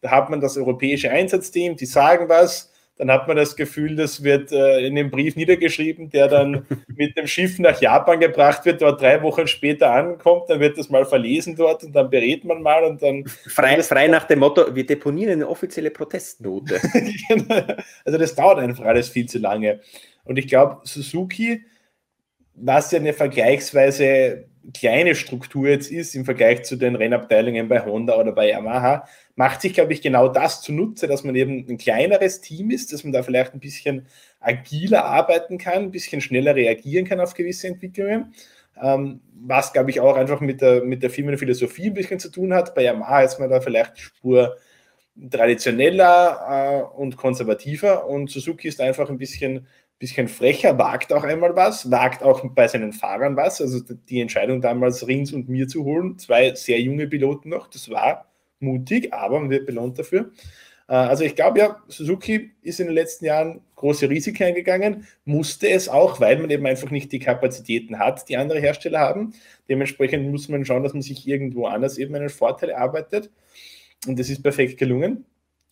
B: da hat man das europäische Einsatzteam, die sagen was, dann hat man das Gefühl, das wird äh, in dem Brief niedergeschrieben, der dann [laughs] mit dem Schiff nach Japan gebracht wird, dort drei Wochen später ankommt, dann wird das mal verlesen dort und dann berät man mal und dann.
A: Frei, frei nach dem Motto, wir deponieren eine offizielle Protestnote. [laughs]
B: Genau. also das dauert einfach alles viel zu lange. Und ich glaube, Suzuki, was ja eine vergleichsweise kleine Struktur jetzt ist im Vergleich zu den Rennabteilungen bei Honda oder bei Yamaha, macht sich, glaube ich, genau das zunutze, dass man eben ein kleineres Team ist, dass man da vielleicht ein bisschen agiler arbeiten kann, ein bisschen schneller reagieren kann auf gewisse Entwicklungen. Ähm, was, glaube ich, auch einfach mit der, mit der Firmenphilosophie ein bisschen zu tun hat. Bei Yamaha ist man da vielleicht Spur traditioneller äh, und konservativer und Suzuki ist einfach ein bisschen bisschen frecher, wagt auch einmal was, wagt auch bei seinen Fahrern was. Also die Entscheidung damals Rins und mir zu holen, zwei sehr junge Piloten noch, das war mutig, aber man wird belohnt dafür. Äh, also ich glaube ja, Suzuki ist in den letzten Jahren große Risiken eingegangen, musste es auch, weil man eben einfach nicht die Kapazitäten hat, die andere Hersteller haben. Dementsprechend muss man schauen, dass man sich irgendwo anders eben einen Vorteil erarbeitet. Und das ist perfekt gelungen.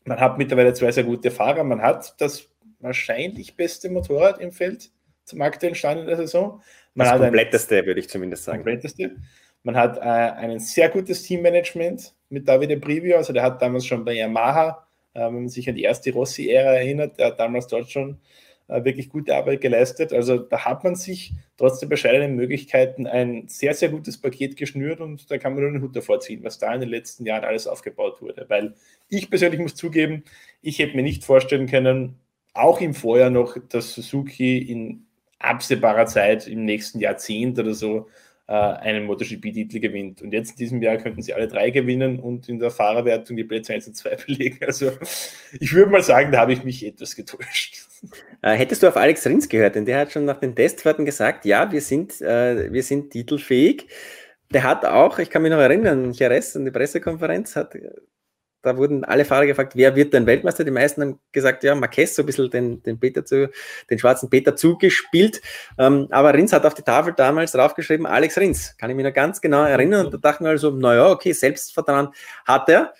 B: Man hat mittlerweile zwei sehr gute Fahrer. Man hat das wahrscheinlich beste Motorrad im Feld zum aktuellen Stand in der Saison.
A: Man das kompletteste, würde ich zumindest sagen.
B: Kompletteste. Man hat äh, ein sehr gutes Teammanagement mit Davide Preview. Also der hat damals schon bei Yamaha, äh, wenn man sich an die erste Rossi-Ära erinnert, der hat damals dort schon äh, wirklich gute Arbeit geleistet. Also da hat man sich trotz der bescheidenen Möglichkeiten ein sehr, sehr gutes Paket geschnürt und da kann man nur den Hut davor ziehen, was da in den letzten Jahren alles aufgebaut wurde. Weil ich persönlich muss zugeben, ich hätte mir nicht vorstellen können, auch im Vorjahr noch, dass Suzuki in absehbarer Zeit im nächsten Jahrzehnt oder so äh, einen MotoGP-Titel gewinnt. Und jetzt in diesem Jahr könnten sie alle drei gewinnen und in der Fahrerwertung die Plätze 1 und 2 [laughs] belegen. Also ich würde mal sagen, da habe ich mich etwas getäuscht.
A: Äh, hättest du auf Alex Rins gehört, denn der hat schon nach den Testfahrten gesagt, ja, wir sind, äh, wir sind titelfähig. Der hat auch, ich kann mich noch erinnern, Jerez und die Pressekonferenz hat da wurden alle Fahrer gefragt, wer wird denn Weltmeister? Die meisten haben gesagt, ja, Marquez, so ein bisschen den, den, Peter zu, den schwarzen Peter zugespielt. Ähm, aber Rins hat auf die Tafel damals draufgeschrieben, Alex Rins, kann ich mich noch ganz genau erinnern. Und da dachten wir also, naja, okay, Selbstvertrauen hat er.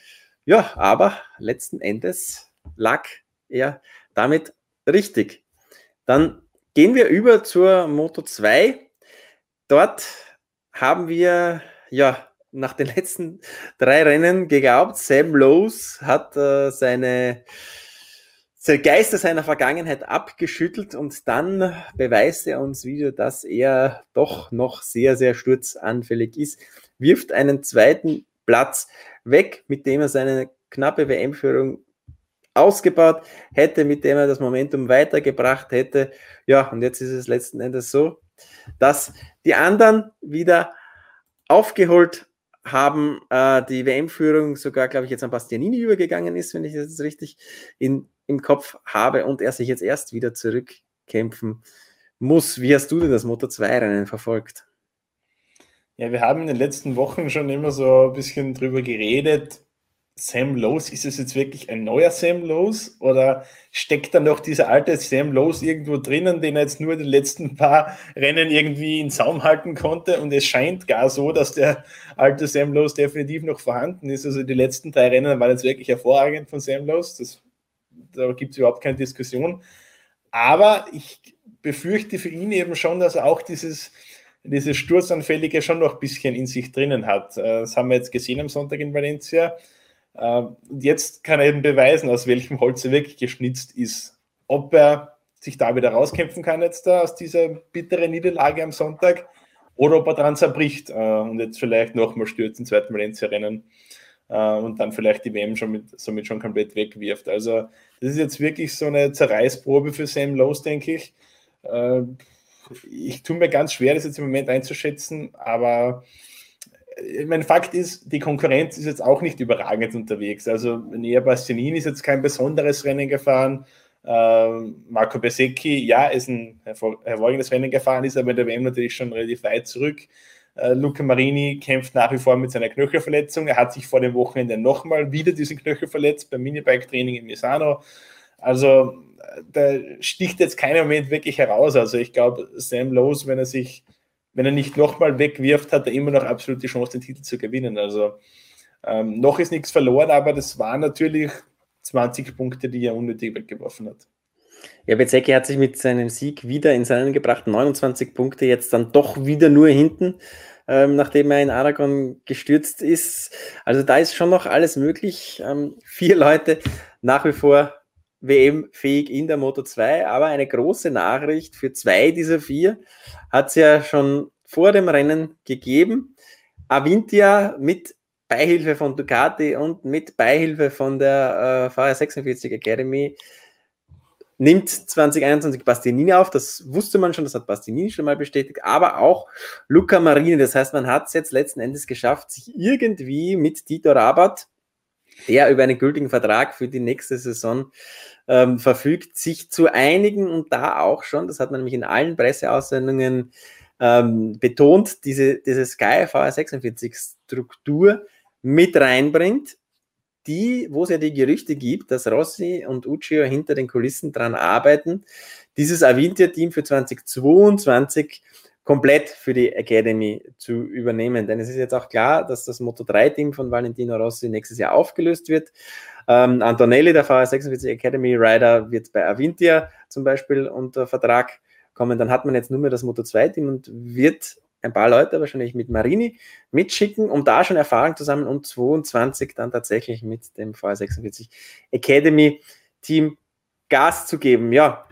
A: Ja, aber letzten Endes lag er damit richtig. Dann gehen wir über zur Moto 2. Dort haben wir ja nach den letzten drei Rennen geglaubt, Sam Lowe's hat äh, seine Geister seiner Vergangenheit abgeschüttelt und dann beweist er uns wieder, dass er doch noch sehr, sehr sturzanfällig ist, wirft einen zweiten Platz weg, mit dem er seine knappe WM-Führung ausgebaut hätte, mit dem er das Momentum weitergebracht hätte. Ja, und jetzt ist es letzten Endes so, dass die anderen wieder aufgeholt haben äh, die WM-Führung sogar, glaube ich, jetzt an Bastianini übergegangen ist, wenn ich das richtig in, im Kopf habe und er sich jetzt erst wieder zurückkämpfen muss. Wie hast du denn das Motor 2-Rennen verfolgt?
B: Ja, wir haben in den letzten Wochen schon immer so ein bisschen drüber geredet, Sam Lowe's, ist es jetzt wirklich ein neuer Sam Lowe's oder steckt da noch dieser alte Sam Lowe's irgendwo drinnen, den er jetzt nur den letzten paar Rennen irgendwie in Zaum halten konnte und es scheint gar so, dass der alte Sam Lowe's definitiv noch vorhanden ist. Also die letzten drei Rennen waren jetzt wirklich hervorragend von Sam Lowe's, das, da gibt es überhaupt keine Diskussion. Aber ich befürchte für ihn eben schon, dass er auch dieses, dieses Sturzanfällige schon noch ein bisschen in sich drinnen hat. Äh, das haben wir jetzt gesehen am Sonntag in Valencia jetzt kann er eben beweisen, aus welchem Holz er wirklich geschnitzt ist. Ob er sich da wieder rauskämpfen kann jetzt da aus dieser bitteren Niederlage am Sonntag oder ob er dran zerbricht äh, und jetzt vielleicht nochmal stürzt im zweiten Valencia-Rennen äh, und dann vielleicht die WM schon mit, somit schon komplett wegwirft. Also das ist jetzt wirklich so eine Zerreißprobe für Sam Lowe, denke ich. Äh, ich tue mir ganz schwer, das jetzt im Moment einzuschätzen, aber mein Fakt ist, die Konkurrenz ist jetzt auch nicht überragend unterwegs. Also Nea Bastianini ist jetzt kein besonderes Rennen gefahren. Ähm, Marco Besecchi, ja, ist ein hervorragendes Rennen gefahren, ist aber in der WM natürlich schon relativ weit zurück. Äh, Luca Marini kämpft nach wie vor mit seiner Knöchelverletzung. Er hat sich vor dem Wochenende nochmal wieder diesen Knöchel verletzt beim Minibike-Training in Misano. Also da sticht jetzt keiner Moment wirklich heraus. Also ich glaube, Sam Lowe, wenn er sich wenn er nicht nochmal wegwirft, hat er immer noch absolut die Chance, den Titel zu gewinnen. Also ähm, noch ist nichts verloren, aber das waren natürlich 20 Punkte, die er unnötig weggeworfen hat.
A: Ja, Bezecki hat sich mit seinem Sieg wieder ins Rennen gebracht, 29 Punkte, jetzt dann doch wieder nur hinten, ähm, nachdem er in Aragon gestürzt ist. Also da ist schon noch alles möglich. Ähm, vier Leute nach wie vor WM-fähig in der Moto 2, aber eine große Nachricht für zwei dieser vier hat es ja schon vor dem Rennen gegeben. Avintia mit Beihilfe von Ducati und mit Beihilfe von der äh, VR 46 Academy nimmt 2021 Bastianini auf. Das wusste man schon, das hat Bastianini schon mal bestätigt, aber auch Luca Marini. Das heißt, man hat es jetzt letzten Endes geschafft, sich irgendwie mit Tito Rabat, der über einen gültigen Vertrag für die nächste Saison ähm, verfügt, sich zu einigen und da auch schon, das hat man nämlich in allen Presseaussendungen ähm, betont, diese, diese Sky VR46 Struktur mit reinbringt, die, wo es ja die Gerüchte gibt, dass Rossi und Uccio hinter den Kulissen dran arbeiten, dieses Avintia-Team für 2022 komplett für die Academy zu übernehmen. Denn es ist jetzt auch klar, dass das Moto 3-Team von Valentino Rossi nächstes Jahr aufgelöst wird. Ähm, Antonelli, der VR46 Academy Rider, wird bei Avintia zum Beispiel unter Vertrag kommen, dann hat man jetzt nur mehr das Moto 2-Team und wird ein paar Leute wahrscheinlich mit Marini mitschicken, um da schon Erfahrung zu sammeln und 22 dann tatsächlich mit dem VR46 Academy Team Gas zu geben. Ja,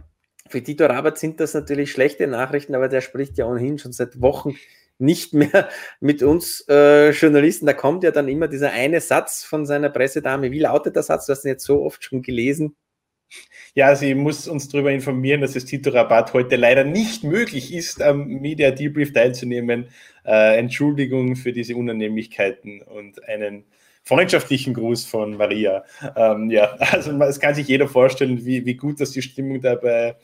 A: für Tito Rabat sind das natürlich schlechte Nachrichten, aber der spricht ja ohnehin schon seit Wochen nicht mehr [laughs] mit uns äh, Journalisten. Da kommt ja dann immer dieser eine Satz von seiner Pressedame. Wie lautet der Satz? Du hast ihn jetzt so oft schon gelesen.
B: Ja, sie muss uns darüber informieren, dass es Tito Rabat heute leider nicht möglich ist, am Media Debrief teilzunehmen. Äh, Entschuldigung für diese Unannehmlichkeiten und einen freundschaftlichen Gruß von Maria. Ähm, ja, also es kann sich jeder vorstellen, wie, wie gut dass die Stimmung dabei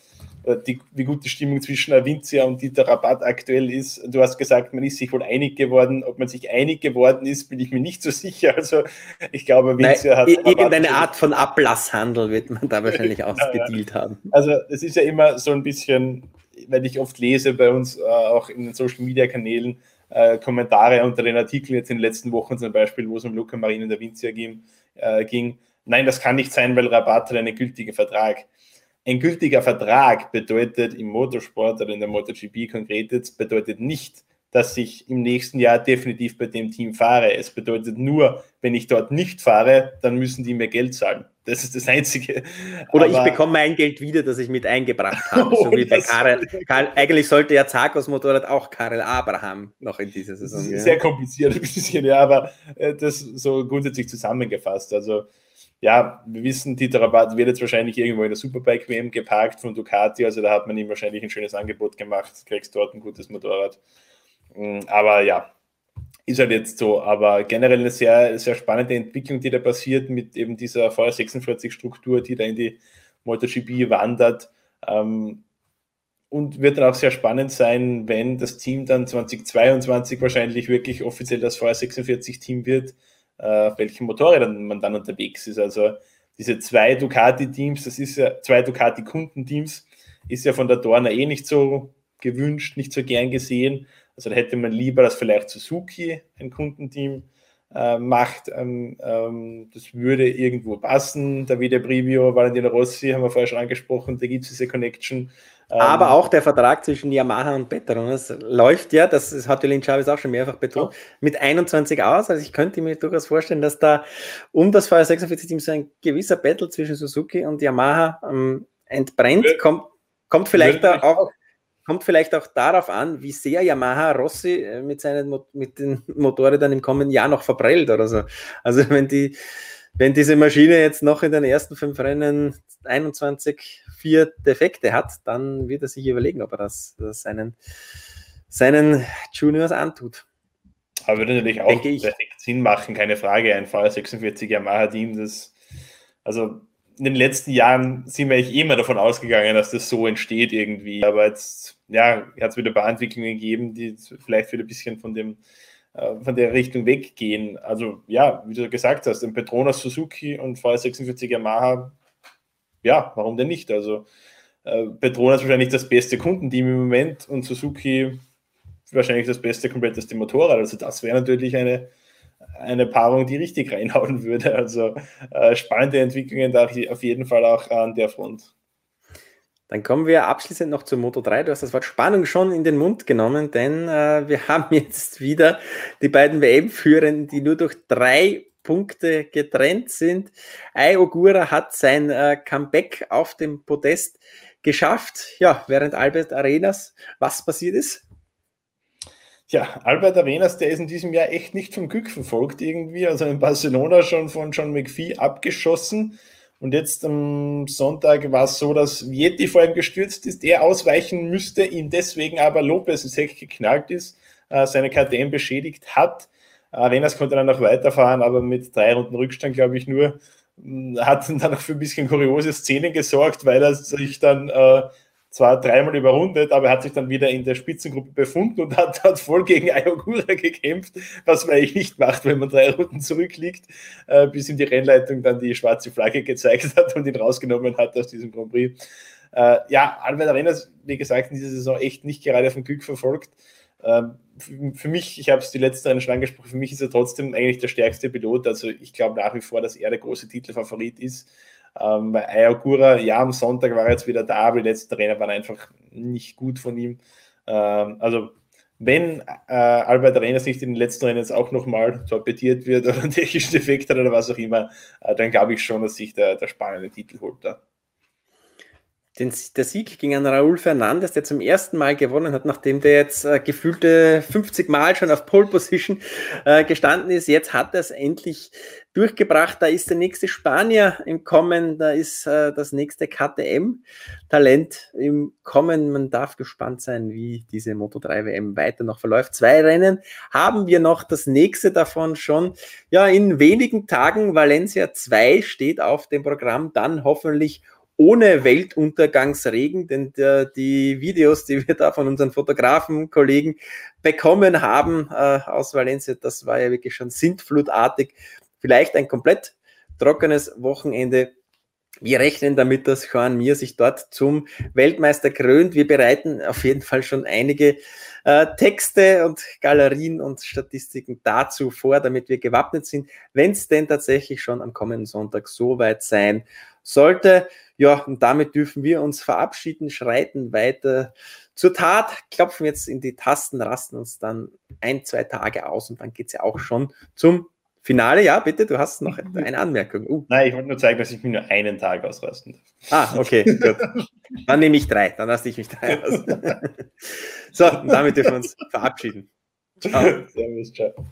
B: äh, die, wie gut die Stimmung zwischen Avincia und Dieter Rabat aktuell ist. Du hast gesagt, man ist sich wohl einig geworden. Ob man sich einig geworden ist, bin ich mir nicht so sicher. Also ich glaube,
A: Avincia Nein, hat... Irgendeine Art von Ablasshandel wird man da wahrscheinlich [laughs] ausgedealt haben.
B: Also es ist ja immer so ein bisschen, weil ich oft lese bei uns äh, auch in den Social-Media-Kanälen, äh, Kommentare unter den Artikeln jetzt in den letzten Wochen zum Beispiel, wo es um Luca Marin und Avincia ging, äh, ging. Nein, das kann nicht sein, weil Rabat hat einen gültigen Vertrag. Ein gültiger Vertrag bedeutet im Motorsport oder in der MotoGP konkret jetzt, bedeutet nicht, dass ich im nächsten Jahr definitiv bei dem Team fahre. Es bedeutet nur, wenn ich dort nicht fahre, dann müssen die mir Geld zahlen. Das ist das Einzige.
A: Oder Aber, ich bekomme mein Geld wieder, das ich mit eingebracht habe. [laughs] so wie bei Karel, Karel, Eigentlich sollte ja Zarkos Motorrad auch Karel Abraham noch in dieser Saison.
B: Sehr ja. kompliziert [laughs] ein bisschen, ja, aber äh, das so grundsätzlich zusammengefasst. Also ja, wir wissen, Dieter Rabat wird jetzt wahrscheinlich irgendwo in der Superbike-WM geparkt von Ducati, also da hat man ihm wahrscheinlich ein schönes Angebot gemacht, kriegst dort ein gutes Motorrad. Mm, aber ja, ist halt jetzt so. Aber generell eine sehr, sehr spannende Entwicklung, die da passiert mit eben dieser VR46-Struktur, die da in die MotoGP wandert. Ähm, und wird dann auch sehr spannend sein, wenn das Team dann 2022 wahrscheinlich wirklich offiziell das VR46-Team wird äh, auf welchen Motorrädern man dann unterwegs ist. Also diese zwei Ducati-Teams, das ist ja zwei Ducati-Kundenteams, ist ja von der Dorna eh nicht so gewünscht, nicht so gern gesehen. Also da hätte man lieber, dass vielleicht Suzuki ein Kundenteam äh, macht. Ähm, ähm, das würde irgendwo passen. Davide Brivio, Valentino Rossi, haben wir vorher schon angesprochen, da gibt es diese Connection.
A: Aber ähm, auch der Vertrag zwischen Yamaha und Petronas läuft ja, das, das hat Jolene Chavez auch schon mehrfach betont, ja. mit 21 aus. Also ich könnte mir durchaus vorstellen, dass da um das Feuer 46 Team so ein gewisser Battle zwischen Suzuki und Yamaha ähm, entbrennt. Ja. Kommt, kommt vielleicht ja. auch kommt vielleicht auch darauf an, wie sehr Yamaha Rossi äh, mit seinen mit den [laughs] Motorrädern im kommenden Jahr noch verprellt oder so. Also wenn die wenn diese Maschine jetzt noch in den ersten fünf Rennen 21 vier Defekte hat, dann wird er sich überlegen, ob er das, das seinen, seinen Juniors antut.
B: Aber würde natürlich auch perfekt Sinn machen, keine Frage. Ein VR46 Yamaha-Team, das, also in den letzten Jahren sind wir eigentlich immer davon ausgegangen, dass das so entsteht irgendwie. Aber jetzt, ja, hat es wieder ein paar Entwicklungen gegeben, die vielleicht wieder ein bisschen von dem äh, von der Richtung weggehen. Also ja, wie du gesagt hast, ein Petronas Suzuki und VR46 Yamaha ja, warum denn nicht? Also äh, Petronas wahrscheinlich das beste Kundenteam im Moment und Suzuki wahrscheinlich das beste, kompletteste Motorrad. Also das wäre natürlich eine, eine Paarung, die richtig reinhauen würde. Also äh, spannende Entwicklungen da auf jeden Fall auch an der Front.
A: Dann kommen wir abschließend noch zur Moto 3. Du hast das Wort Spannung schon in den Mund genommen, denn äh, wir [laughs] haben jetzt wieder die beiden WM-Führenden, die nur durch drei Punkte getrennt sind. Ai Ogura hat sein äh, Comeback auf dem Podest geschafft. Ja, während Albert Arenas, was passiert ist?
B: Ja, Albert Arenas, der ist in diesem Jahr echt nicht vom Glück verfolgt irgendwie. Also in Barcelona schon von John McPhee abgeschossen. Und jetzt am Sonntag war es so, dass Yeti vor ihm gestürzt ist, er ausweichen müsste, ihm deswegen aber Lopez ins Heck geknallt ist, äh, seine KTM beschädigt hat. Arenas konnte dann noch weiterfahren, aber mit drei Runden Rückstand, glaube ich, nur. Hm, hat dann noch für ein bisschen kuriose Szenen gesorgt, weil er sich dann äh, zwar dreimal überrundet, aber er hat sich dann wieder in der Spitzengruppe befunden und hat, hat voll gegen Ayogura gekämpft, was man eigentlich nicht macht, wenn man drei Runden zurückliegt, äh, bis ihm die Rennleitung dann die schwarze Flagge gezeigt hat und ihn rausgenommen hat aus diesem Grand Prix. Äh, ja, Albert Arenas, wie gesagt, in dieser Saison echt nicht gerade vom Glück verfolgt. Ähm, für mich, ich habe es die letzten Rennen schon angesprochen, für mich ist er trotzdem eigentlich der stärkste Pilot. Also ich glaube nach wie vor, dass er der große Titelfavorit ist. Ähm, bei Ayagura, ja, am Sonntag war er jetzt wieder da, aber die letzten Rennen waren einfach nicht gut von ihm. Ähm, also wenn äh, Albert Arenas nicht in den letzten Rennen jetzt auch nochmal torpediert wird [laughs] oder einen technischen Defekt hat oder was auch immer, äh, dann glaube ich schon, dass sich der, der spannende Titel holt da
A: den, der Sieg gegen einen Raúl Fernandes, der zum ersten Mal gewonnen hat, nachdem der jetzt äh, gefühlte 50 Mal schon auf Pole Position äh, gestanden ist. Jetzt hat er es endlich durchgebracht. Da ist der nächste Spanier im Kommen, da ist äh, das nächste KTM-Talent im Kommen. Man darf gespannt sein, wie diese Moto 3 WM weiter noch verläuft. Zwei Rennen haben wir noch, das nächste davon schon. Ja, in wenigen Tagen Valencia 2 steht auf dem Programm, dann hoffentlich ohne Weltuntergangsregen, denn der, die Videos, die wir da von unseren Fotografen, Kollegen bekommen haben äh, aus Valencia, das war ja wirklich schon sintflutartig. Vielleicht ein komplett trockenes Wochenende. Wir rechnen damit, dass Juan Mir sich dort zum Weltmeister krönt. Wir bereiten auf jeden Fall schon einige äh, Texte und Galerien und Statistiken dazu vor, damit wir gewappnet sind, wenn es denn tatsächlich schon am kommenden Sonntag soweit sein sollte. Ja, und damit dürfen wir uns verabschieden, schreiten weiter zur Tat, klopfen jetzt in die Tasten, rasten uns dann ein, zwei Tage aus und dann geht es ja auch schon zum Finale. Ja, bitte, du hast noch [laughs] eine Anmerkung.
B: Uh. Nein, ich wollte nur zeigen, dass ich mich nur einen Tag ausrasten
A: darf. Ah, okay, gut. Dann nehme ich drei, dann lasse ich mich drei aus. [laughs] so, und damit dürfen wir uns verabschieden.
B: Ciao. Servus, ciao.